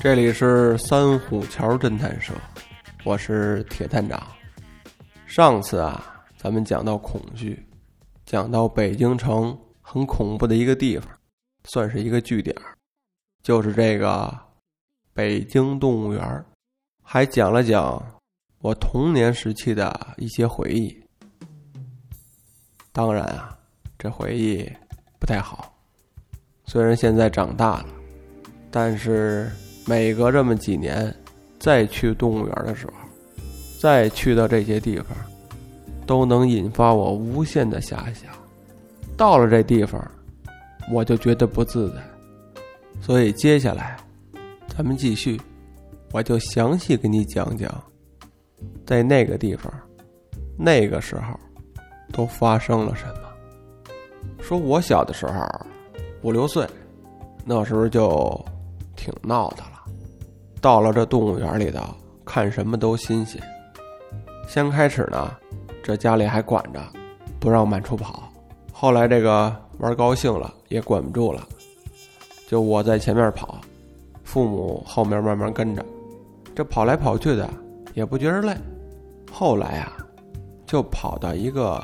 这里是三虎桥侦探社，我是铁探长。上次啊，咱们讲到恐惧，讲到北京城很恐怖的一个地方，算是一个据点，就是这个北京动物园还讲了讲我童年时期的一些回忆。当然啊，这回忆不太好，虽然现在长大了，但是。每隔这么几年，再去动物园的时候，再去到这些地方，都能引发我无限的遐想。到了这地方，我就觉得不自在。所以接下来，咱们继续，我就详细给你讲讲，在那个地方，那个时候，都发生了什么。说我小的时候，五六岁，那时候就挺闹的了。到了这动物园里头，看什么都新鲜。先开始呢，这家里还管着，不让满处跑。后来这个玩高兴了，也管不住了，就我在前面跑，父母后面慢慢跟着。这跑来跑去的，也不觉着累。后来啊，就跑到一个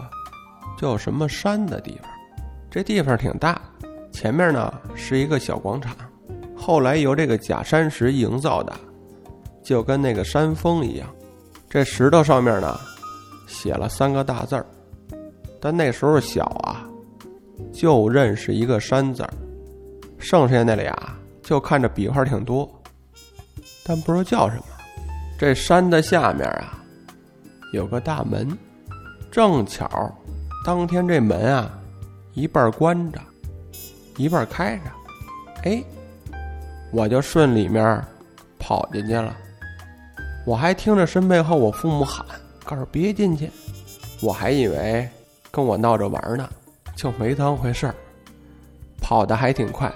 叫什么山的地方。这地方挺大，前面呢是一个小广场。后来由这个假山石营造的，就跟那个山峰一样。这石头上面呢，写了三个大字儿。但那时候小啊，就认识一个山字儿，剩下那俩就看着笔画挺多，但不知道叫什么。这山的下面啊，有个大门，正巧当天这门啊，一半关着，一半开着。哎。我就顺里面跑进去了，我还听着身背后我父母喊：“告诉别进去！”我还以为跟我闹着玩呢，就没当回事儿，跑的还挺快，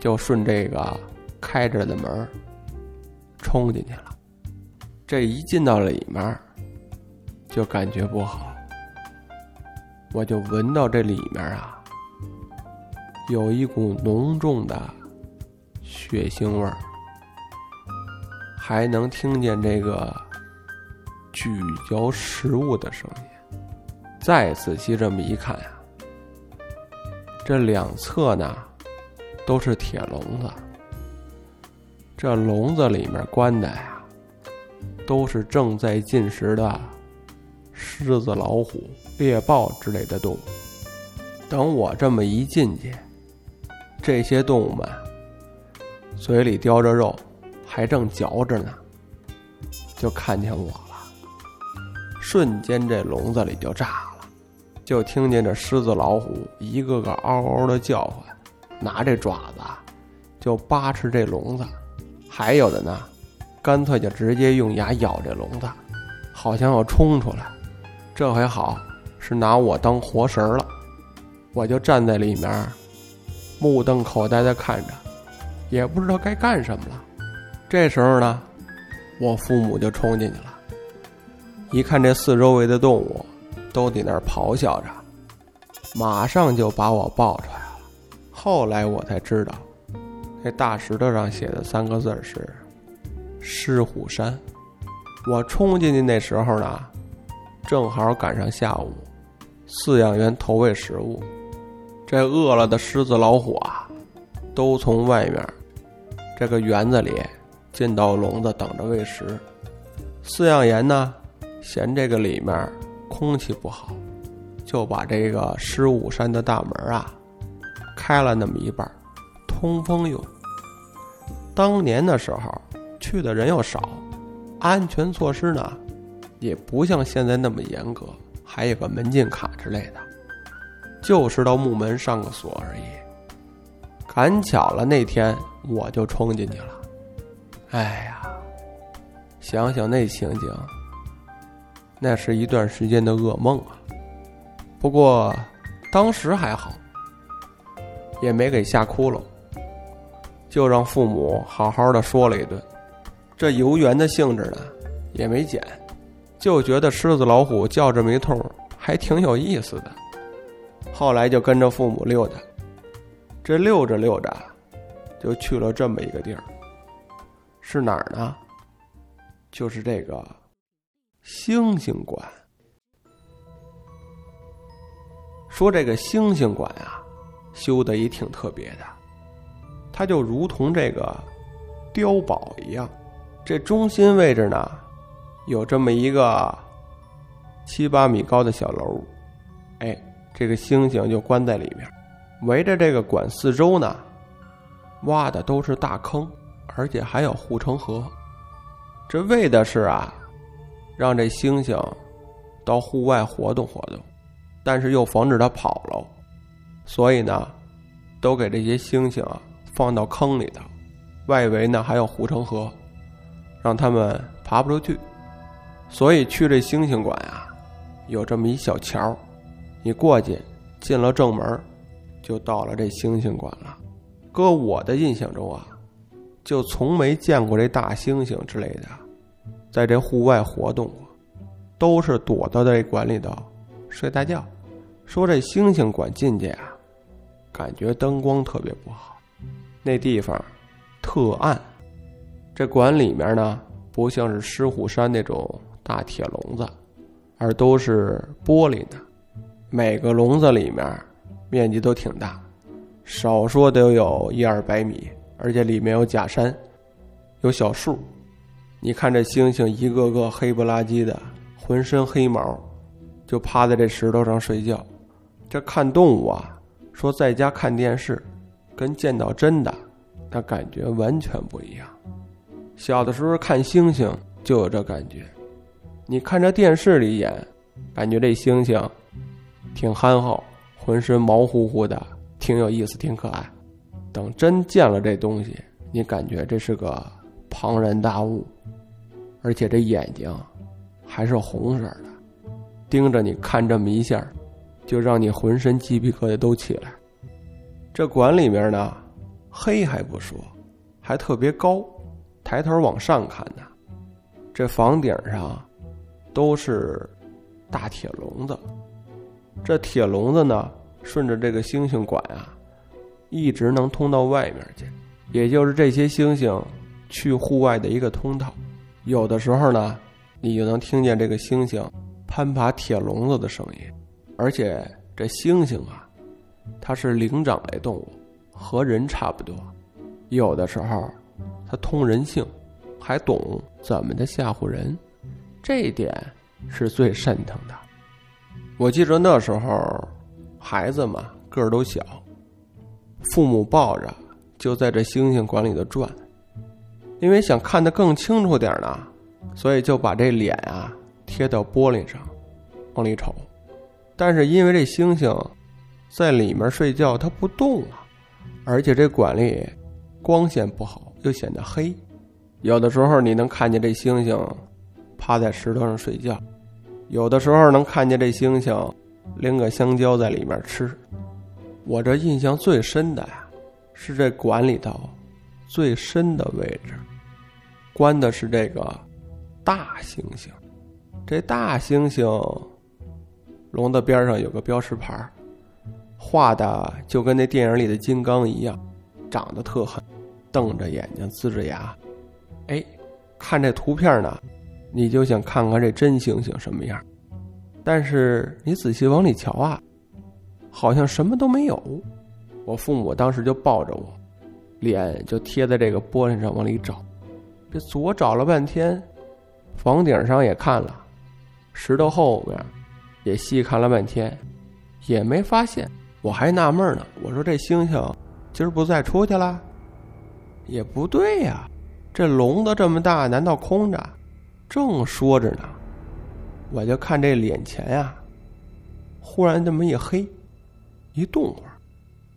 就顺这个开着的门冲进去了。这一进到里面，就感觉不好，我就闻到这里面啊，有一股浓重的。血腥味儿，还能听见这个咀嚼食物的声音。再仔细这么一看呀，这两侧呢都是铁笼子，这笼子里面关的呀都是正在进食的狮子、老虎、猎豹之类的动物。等我这么一进去，这些动物们。嘴里叼着肉，还正嚼着呢，就看见我了。瞬间，这笼子里就炸了，就听见这狮子、老虎一个个嗷嗷的叫唤，拿这爪子就扒吃这笼子；还有的呢，干脆就直接用牙咬这笼子，好像要冲出来。这回好，是拿我当活食了，我就站在里面，目瞪口呆的看着。也不知道该干什么了，这时候呢，我父母就冲进去了。一看这四周围的动物都在那儿咆哮着，马上就把我抱出来了。后来我才知道，那大石头上写的三个字是“狮虎山”。我冲进去那时候呢，正好赶上下午，饲养员投喂食物，这饿了的狮子、老虎啊，都从外面。这个园子里进到笼子等着喂食，饲养员呢嫌这个里面空气不好，就把这个狮虎山的大门啊开了那么一半，通风用。当年的时候去的人又少，安全措施呢也不像现在那么严格，还有个门禁卡之类的，就是到木门上个锁而已。赶巧了那天。我就冲进去了，哎呀，想想那情景，那是一段时间的噩梦啊。不过当时还好，也没给吓哭了，就让父母好好的说了一顿。这游园的兴致呢，也没减，就觉得狮子老虎叫这么一通，还挺有意思的。后来就跟着父母溜达，这溜着溜着，就去了这么一个地儿，是哪儿呢？就是这个星星馆。说这个星星馆啊，修的也挺特别的，它就如同这个碉堡一样。这中心位置呢，有这么一个七八米高的小楼，哎，这个星星就关在里面。围着这个馆四周呢，挖的都是大坑，而且还有护城河。这为的是啊，让这猩猩到户外活动活动，但是又防止它跑了，所以呢，都给这些猩猩啊放到坑里头，外围呢还有护城河，让他们爬不出去。所以去这猩猩馆啊，有这么一小桥，你过去进了正门，就到了这猩猩馆了。搁我的印象中啊，就从没见过这大猩猩之类的。在这户外活动过，都是躲到这馆里头睡大觉。说这星星馆进去啊，感觉灯光特别不好，那地方特暗。这馆里面呢，不像是狮虎山那种大铁笼子，而都是玻璃的。每个笼子里面面积都挺大，少说得有一二百米，而且里面有假山，有小树。你看这猩猩一个个黑不拉几的，浑身黑毛，就趴在这石头上睡觉。这看动物啊，说在家看电视，跟见到真的，那感觉完全不一样。小的时候看猩猩就有这感觉，你看这电视里演，感觉这猩猩挺憨厚，浑身毛乎乎的，挺有意思，挺可爱。等真见了这东西，你感觉这是个庞然大物。而且这眼睛还是红色的，盯着你看这么一下，就让你浑身鸡皮疙瘩都起来。这馆里面呢，黑还不说，还特别高，抬头往上看呢，这房顶上都是大铁笼子。这铁笼子呢，顺着这个星星管啊，一直能通到外面去，也就是这些星星去户外的一个通道。有的时候呢，你就能听见这个猩猩攀爬铁笼子的声音，而且这猩猩啊，它是灵长类动物，和人差不多。有的时候，它通人性，还懂怎么的吓唬人，这一点是最瘆腾的。我记着那时候，孩子嘛个儿都小，父母抱着就在这星星馆里头转。因为想看得更清楚点呢，所以就把这脸啊贴到玻璃上，往里瞅。但是因为这星星在里面睡觉，它不动啊，而且这馆里光线不好，又显得黑。有的时候你能看见这星星趴在石头上睡觉，有的时候能看见这猩猩拎个香蕉在里面吃。我这印象最深的呀，是这馆里头最深的位置。关的是这个大猩猩，这大猩猩笼子边上有个标识牌，画的就跟那电影里的金刚一样，长得特狠，瞪着眼睛，呲着牙。哎，看这图片呢，你就想看看这真猩猩什么样。但是你仔细往里瞧啊，好像什么都没有。我父母当时就抱着我，脸就贴在这个玻璃上往里找。这左找了半天，房顶上也看了，石头后面也细看了半天，也没发现。我还纳闷呢，我说这猩猩今儿不再出去了？也不对呀，这笼子这么大，难道空着？正说着呢，我就看这脸前呀，忽然这么一黑，一动会儿，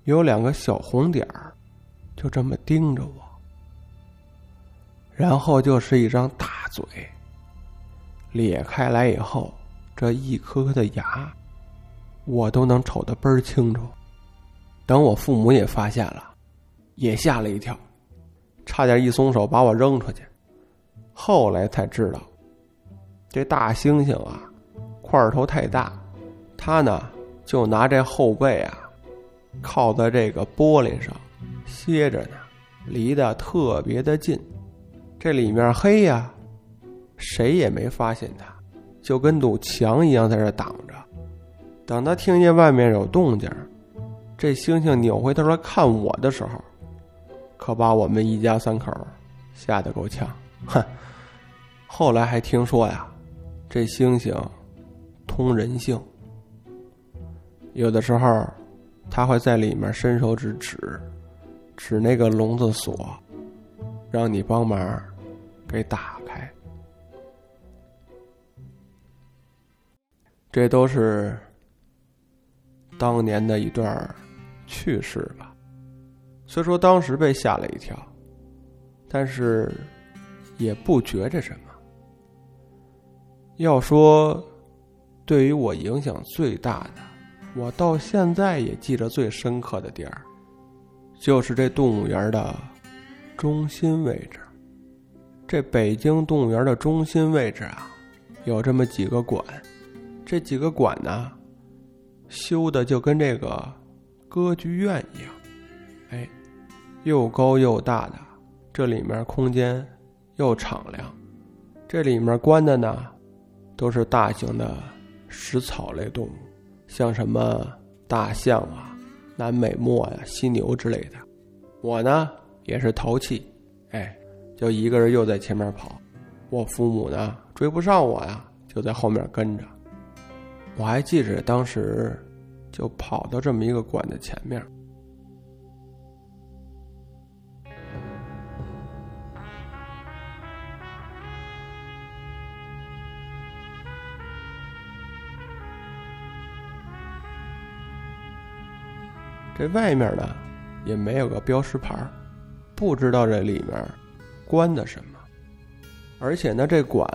有两个小红点儿，就这么盯着我。然后就是一张大嘴，咧开来以后，这一颗颗的牙，我都能瞅得倍儿清楚。等我父母也发现了，也吓了一跳，差点一松手把我扔出去。后来才知道，这大猩猩啊，块头太大，他呢就拿这后背啊靠在这个玻璃上歇着呢，离得特别的近。这里面黑呀，谁也没发现他，就跟堵墙一样在这挡着。等他听见外面有动静，这猩猩扭回头来看我的时候，可把我们一家三口吓得够呛。哼！后来还听说呀，这猩猩通人性，有的时候他会在里面伸手指指，指那个笼子锁，让你帮忙给打开。这都是当年的一段趣事吧。虽说当时被吓了一跳，但是也不觉着什么。要说对于我影响最大的，我到现在也记着最深刻的地儿，就是这动物园的中心位置。这北京动物园的中心位置啊，有这么几个馆，这几个馆呢，修的就跟这个歌剧院一样，哎，又高又大的，这里面空间又敞亮，这里面关的呢。都是大型的食草类动物，像什么大象啊、南美貘呀、犀牛之类的。我呢也是淘气，哎，就一个人又在前面跑，我父母呢追不上我呀，就在后面跟着。我还记着当时就跑到这么一个馆的前面。这外面呢，也没有个标识牌不知道这里面关的什么。而且呢，这馆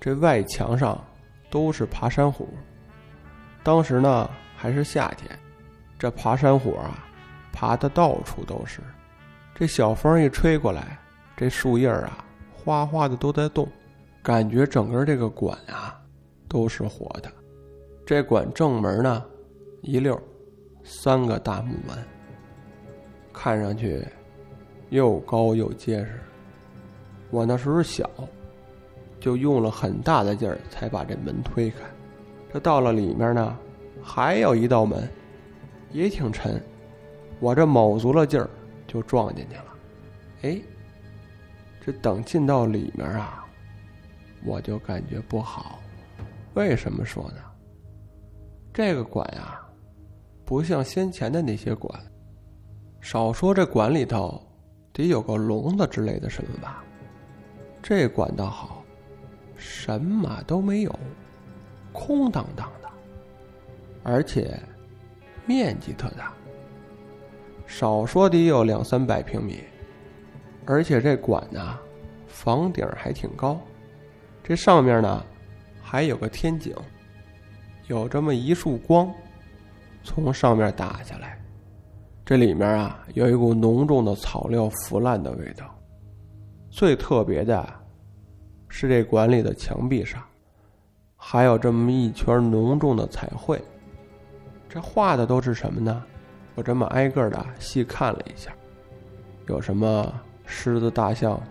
这外墙上都是爬山虎。当时呢还是夏天，这爬山虎啊，爬的到处都是。这小风一吹过来，这树叶啊，哗哗的都在动，感觉整个这个馆啊都是活的。这馆正门呢，一溜。三个大木门，看上去又高又结实。我那时候小，就用了很大的劲儿才把这门推开。这到了里面呢，还有一道门，也挺沉。我这卯足了劲儿就撞进去了。哎，这等进到里面啊，我就感觉不好。为什么说呢？这个馆呀。不像先前的那些馆，少说这馆里头得有个笼子之类的什么吧？这馆倒好，什么都没有，空荡荡的，而且面积特大，少说得有两三百平米，而且这馆呢，房顶还挺高，这上面呢还有个天井，有这么一束光。从上面打下来，这里面啊有一股浓重的草料腐烂的味道。最特别的，是这馆里的墙壁上，还有这么一圈浓重的彩绘。这画的都是什么呢？我这么挨个的细看了一下，有什么狮子、大象、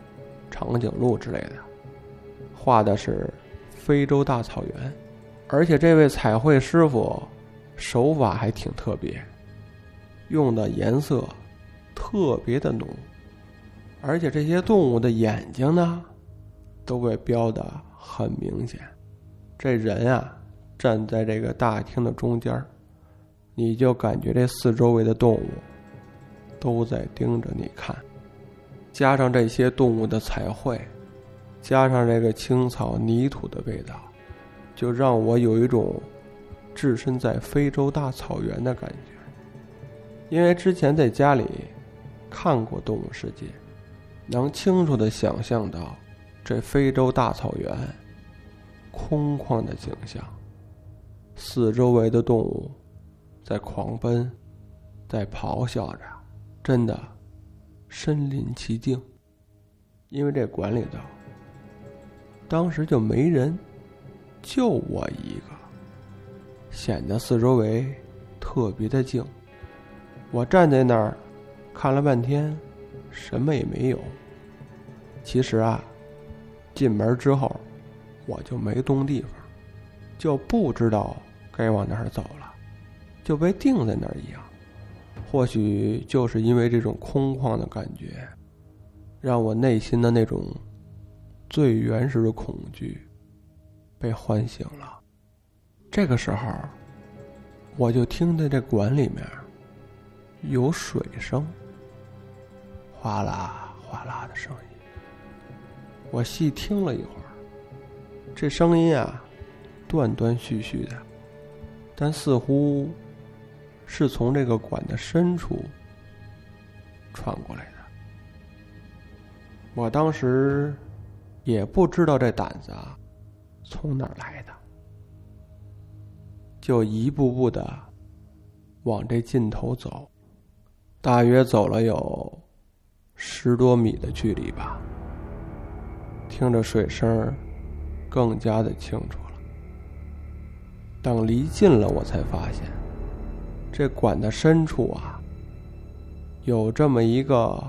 长颈鹿之类的，画的是非洲大草原，而且这位彩绘师傅。手法还挺特别，用的颜色特别的浓，而且这些动物的眼睛呢，都被标的很明显。这人啊，站在这个大厅的中间你就感觉这四周围的动物都在盯着你看。加上这些动物的彩绘，加上这个青草泥土的味道，就让我有一种。置身在非洲大草原的感觉，因为之前在家里看过《动物世界》，能清楚的想象到这非洲大草原空旷的景象，四周围的动物在狂奔，在咆哮着，真的身临其境。因为这馆里头当时就没人，就我一个，显得四周围特别的静。我站在那儿看了半天，什么也没有。其实啊。进门之后，我就没动地方，就不知道该往哪儿走了，就被定在那儿一样。或许就是因为这种空旷的感觉，让我内心的那种最原始的恐惧被唤醒了。这个时候，我就听见这管里面有水声，哗啦哗啦的声音。我细听了一会儿，这声音啊，断断续续的，但似乎是从这个管的深处传过来的。我当时也不知道这胆子啊从哪儿来的，就一步步的往这尽头走，大约走了有十多米的距离吧。听着水声，更加的清楚了。等离近了，我才发现，这管的深处啊，有这么一个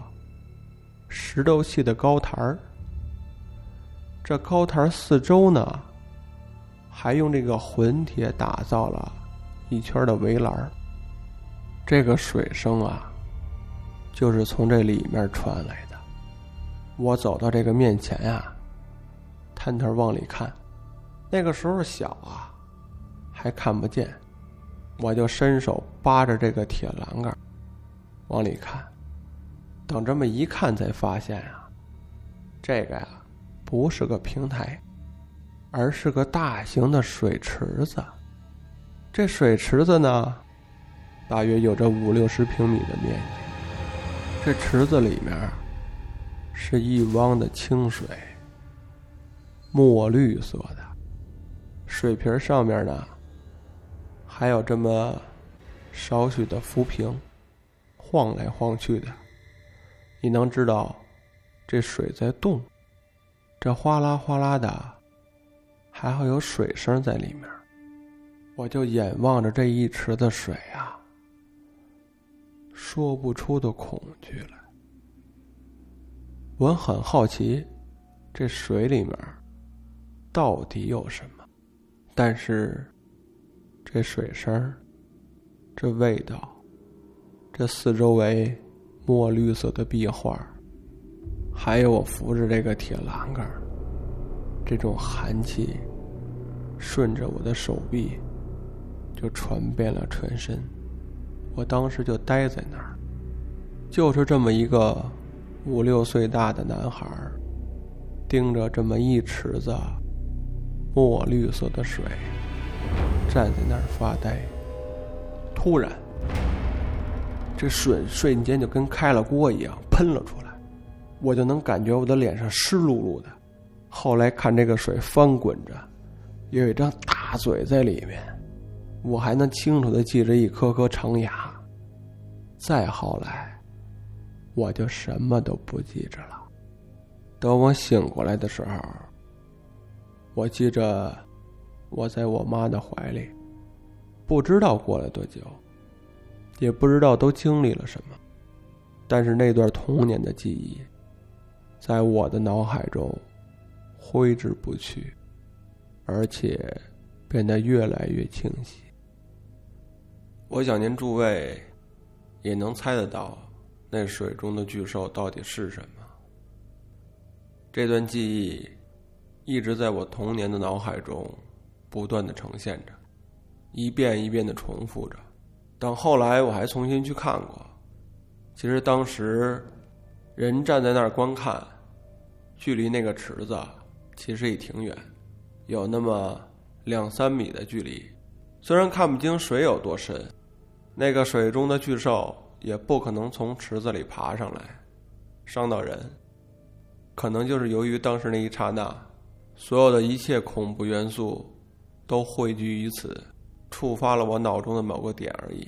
石头砌的高台儿。这高台四周呢，还用这个混铁打造了一圈的围栏。这个水声啊，就是从这里面传来的。我走到这个面前呀。探头往里看，那个时候小啊，还看不见，我就伸手扒着这个铁栏杆往里看。等这么一看，才发现啊，这个呀不是个平台，而是个大型的水池子。这水池子呢，大约有着五六十平米的面积。这池子里面是一汪的清水。墨绿色的水瓶上面呢，还有这么少许的浮萍，晃来晃去的。你能知道这水在动，这哗啦哗啦的，还会有水声在里面。我就眼望着这一池子水啊，说不出的恐惧来。我很好奇，这水里面。到底有什么？但是，这水声这味道，这四周围墨绿色的壁画，还有我扶着这个铁栏杆这种寒气顺着我的手臂就传遍了全身。我当时就呆在那儿，就是这么一个五六岁大的男孩盯着这么一池子。墨绿色的水，站在那儿发呆。突然，这水瞬间就跟开了锅一样喷了出来，我就能感觉我的脸上湿漉漉的。后来看这个水翻滚着，有一张大嘴在里面，我还能清楚的记着一颗颗长牙。再后来，我就什么都不记着了。等我醒过来的时候。我记着，我在我妈的怀里，不知道过了多久，也不知道都经历了什么，但是那段童年的记忆，在我的脑海中挥之不去，而且变得越来越清晰。我想您诸位也能猜得到，那水中的巨兽到底是什么。这段记忆。一直在我童年的脑海中不断的呈现着，一遍一遍的重复着。等后来我还重新去看过，其实当时人站在那儿观看，距离那个池子其实也挺远，有那么两三米的距离。虽然看不清水有多深，那个水中的巨兽也不可能从池子里爬上来伤到人。可能就是由于当时那一刹那，所有的一切恐怖元素都汇聚于此，触发了我脑中的某个点而已。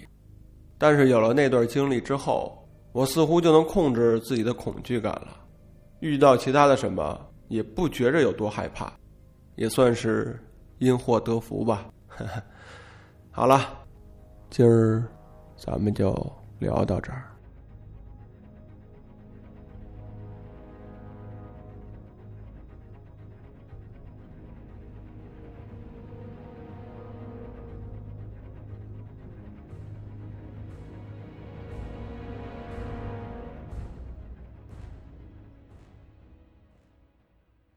但是有了那段经历之后，我似乎就能控制自己的恐惧感了。遇到其他的什么，也不觉着有多害怕，也算是因祸得福吧。好了，今儿咱们就聊到这儿。